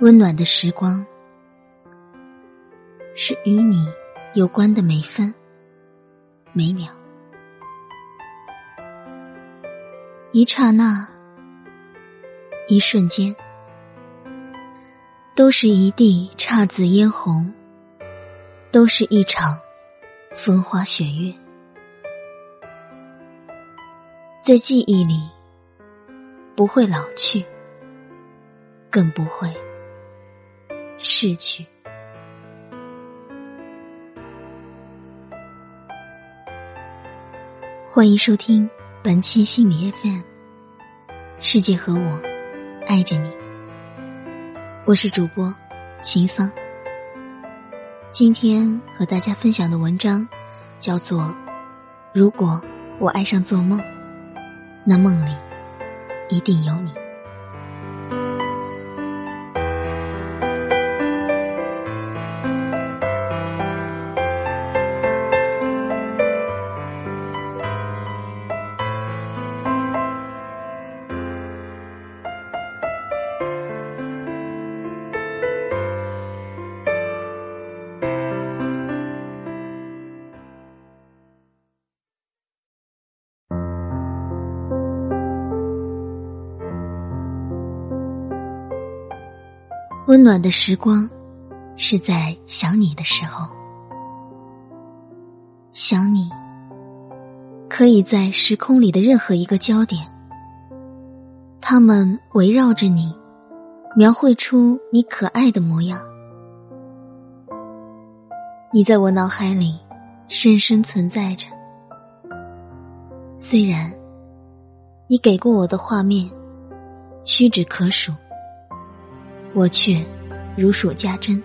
温暖的时光，是与你有关的每分每秒，一刹那，一瞬间，都是一地姹紫嫣红，都是一场风花雪月，在记忆里不会老去，更不会。逝去。欢迎收听本期心理 FM，世界和我爱着你。我是主播秦桑。今天和大家分享的文章叫做《如果我爱上做梦，那梦里一定有你》。温暖的时光，是在想你的时候。想你，可以在时空里的任何一个焦点，他们围绕着你，描绘出你可爱的模样。你在我脑海里深深存在着，虽然你给过我的画面屈指可数。我却如数家珍，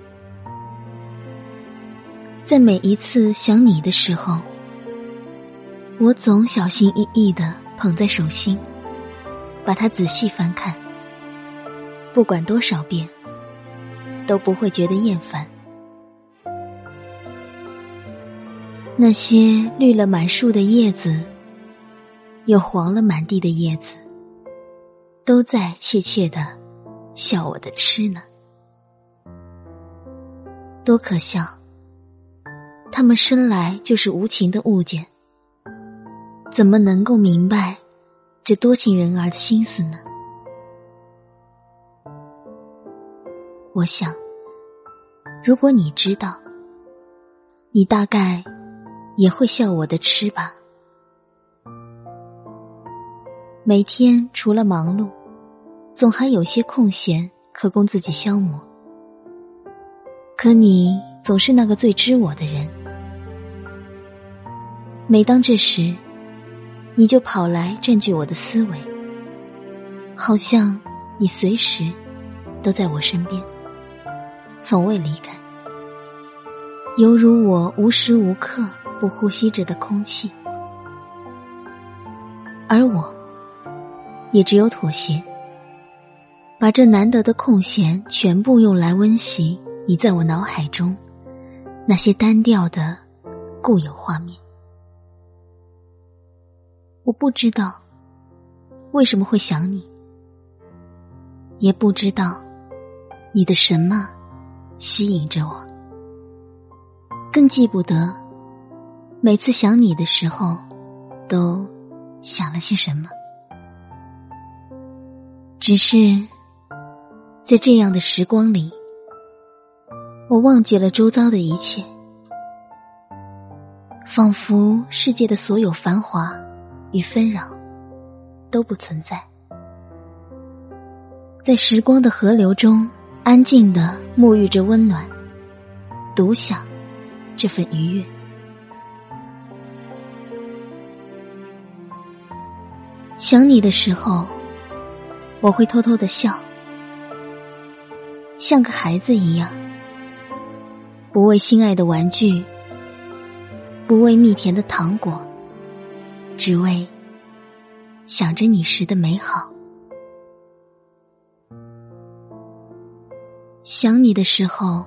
在每一次想你的时候，我总小心翼翼的捧在手心，把它仔细翻看，不管多少遍，都不会觉得厌烦。那些绿了满树的叶子，又黄了满地的叶子，都在怯怯的。笑我的痴呢？多可笑！他们生来就是无情的物件，怎么能够明白这多情人儿的心思呢？我想，如果你知道，你大概也会笑我的痴吧。每天除了忙碌。总还有些空闲可供自己消磨，可你总是那个最知我的人。每当这时，你就跑来占据我的思维，好像你随时都在我身边，从未离开，犹如我无时无刻不呼吸着的空气，而我也只有妥协。把这难得的空闲全部用来温习你在我脑海中那些单调的固有画面。我不知道为什么会想你，也不知道你的什么吸引着我，更记不得每次想你的时候都想了些什么，只是。在这样的时光里，我忘记了周遭的一切，仿佛世界的所有繁华与纷扰都不存在，在时光的河流中安静的沐浴着温暖，独享这份愉悦。想你的时候，我会偷偷的笑。像个孩子一样，不为心爱的玩具，不为蜜甜的糖果，只为想着你时的美好。想你的时候，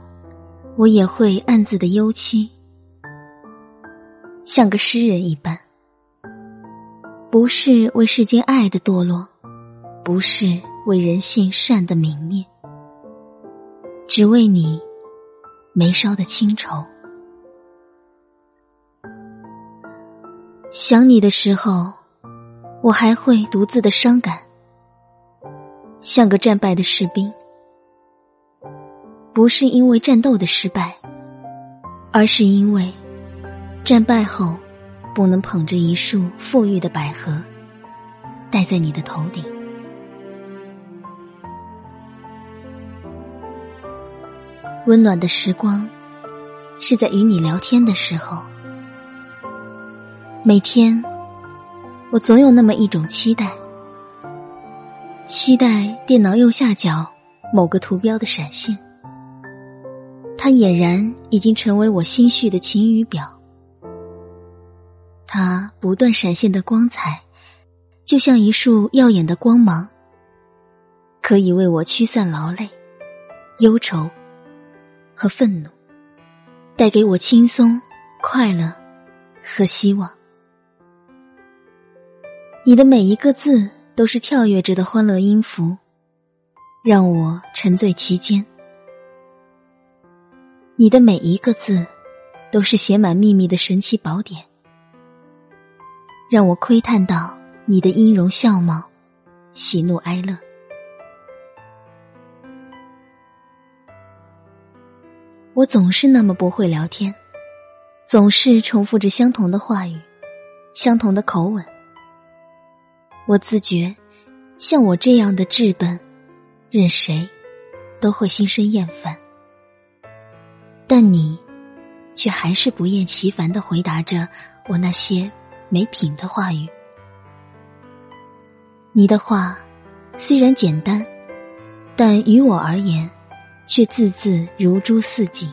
我也会暗自的忧戚，像个诗人一般，不是为世间爱的堕落，不是为人性善的泯灭。只为你眉梢的清愁。想你的时候，我还会独自的伤感，像个战败的士兵。不是因为战斗的失败，而是因为战败后不能捧着一束馥郁的百合戴在你的头顶。温暖的时光是在与你聊天的时候。每天，我总有那么一种期待，期待电脑右下角某个图标的闪现。它俨然已经成为我心绪的晴雨表。它不断闪现的光彩，就像一束耀眼的光芒，可以为我驱散劳累、忧愁和愤怒，带给我轻松、快乐和希望。你的每一个字都是跳跃着的欢乐音符，让我沉醉其间。你的每一个字都是写满秘密的神奇宝典，让我窥探到你的音容笑貌、喜怒哀乐。我总是那么不会聊天，总是重复着相同的话语，相同的口吻。我自觉，像我这样的质笨，任谁都会心生厌烦。但你，却还是不厌其烦的回答着我那些没品的话语。你的话虽然简单，但于我而言，却字字如珠似锦。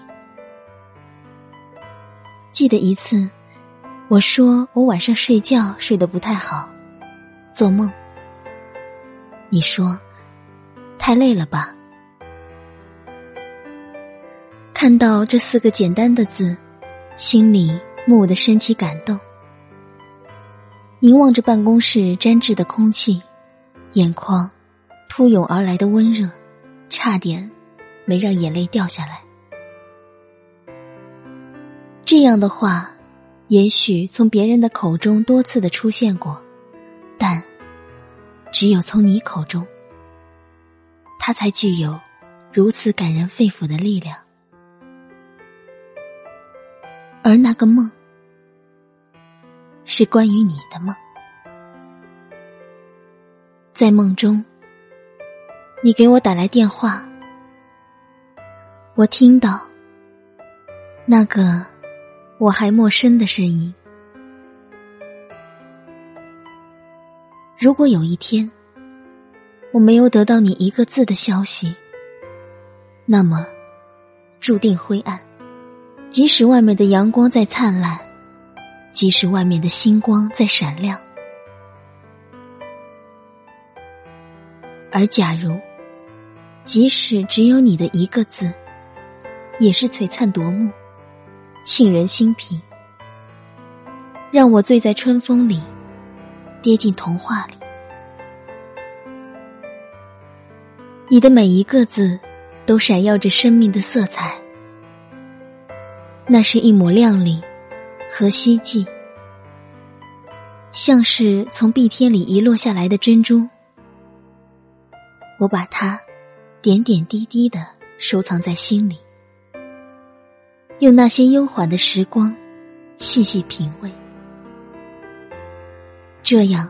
记得一次，我说我晚上睡觉睡得不太好。做梦，你说太累了吧？看到这四个简单的字，心里蓦地升起感动。凝望着办公室沾滞的空气，眼眶突涌而来的温热，差点没让眼泪掉下来。这样的话，也许从别人的口中多次的出现过。但，只有从你口中，它才具有如此感人肺腑的力量。而那个梦，是关于你的梦。在梦中，你给我打来电话，我听到那个我还陌生的声音。如果有一天我没有得到你一个字的消息，那么注定灰暗。即使外面的阳光再灿烂，即使外面的星光再闪亮，而假如即使只有你的一个字，也是璀璨夺目、沁人心脾，让我醉在春风里。跌进童话里，你的每一个字都闪耀着生命的色彩，那是一抹亮丽和希冀，像是从碧天里遗落下来的珍珠。我把它点点滴滴的收藏在心里，用那些悠缓的时光细细品味。这样，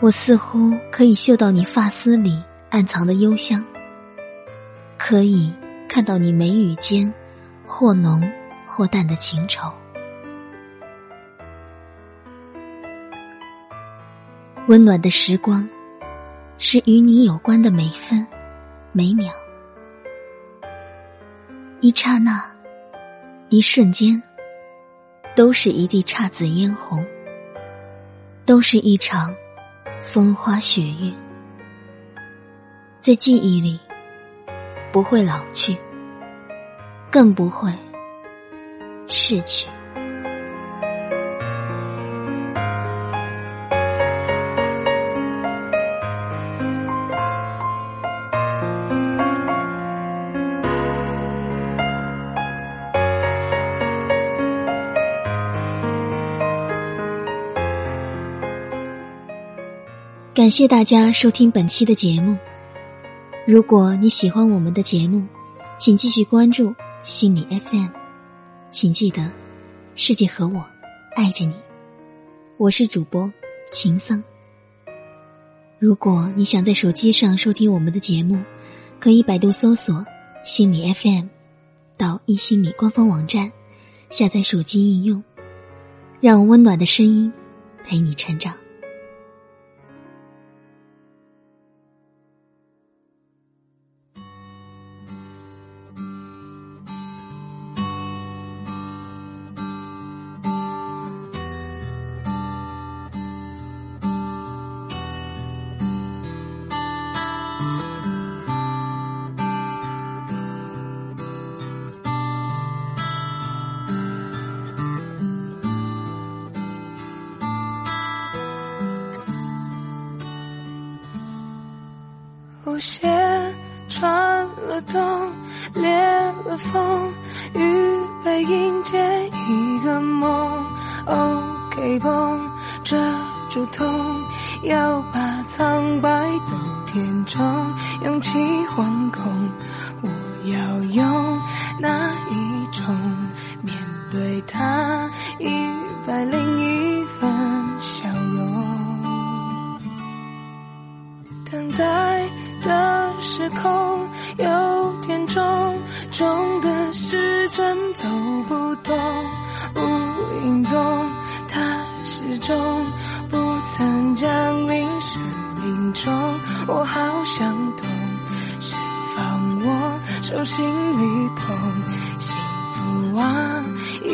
我似乎可以嗅到你发丝里暗藏的幽香，可以看到你眉宇间或浓或淡的情愁。温暖的时光，是与你有关的每分每秒，一刹那，一瞬间，都是一地姹紫嫣红。都是一场风花雪月，在记忆里不会老去，更不会逝去。感谢大家收听本期的节目。如果你喜欢我们的节目，请继续关注心理 FM。请记得，世界和我爱着你。我是主播秦桑。如果你想在手机上收听我们的节目，可以百度搜索“心理 FM”，到一心理官方网站下载手机应用，让温暖的声音陪你成长。舞鞋穿了洞，裂了缝，预备迎接一个梦。OK 绷遮住痛，要把苍白都填充，勇气惶恐。我要用哪一种面对它？一百零一分笑容，等待。的时空有点重，重的时针走不动，无影踪，它始终不曾降临生命中。我好想懂，谁放我手心里捧？幸福啊，一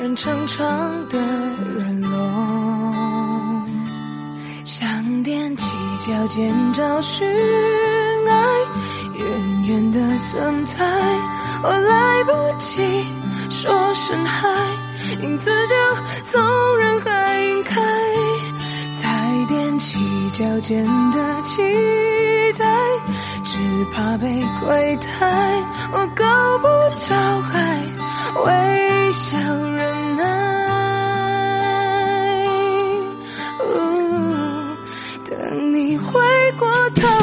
人长长的人龙，脚尖找寻爱。远远的存在，我来不及说声嗨，影子就从人海晕开，才踮起脚尖的期待，只怕被亏待，我够不着海，微笑忍过头。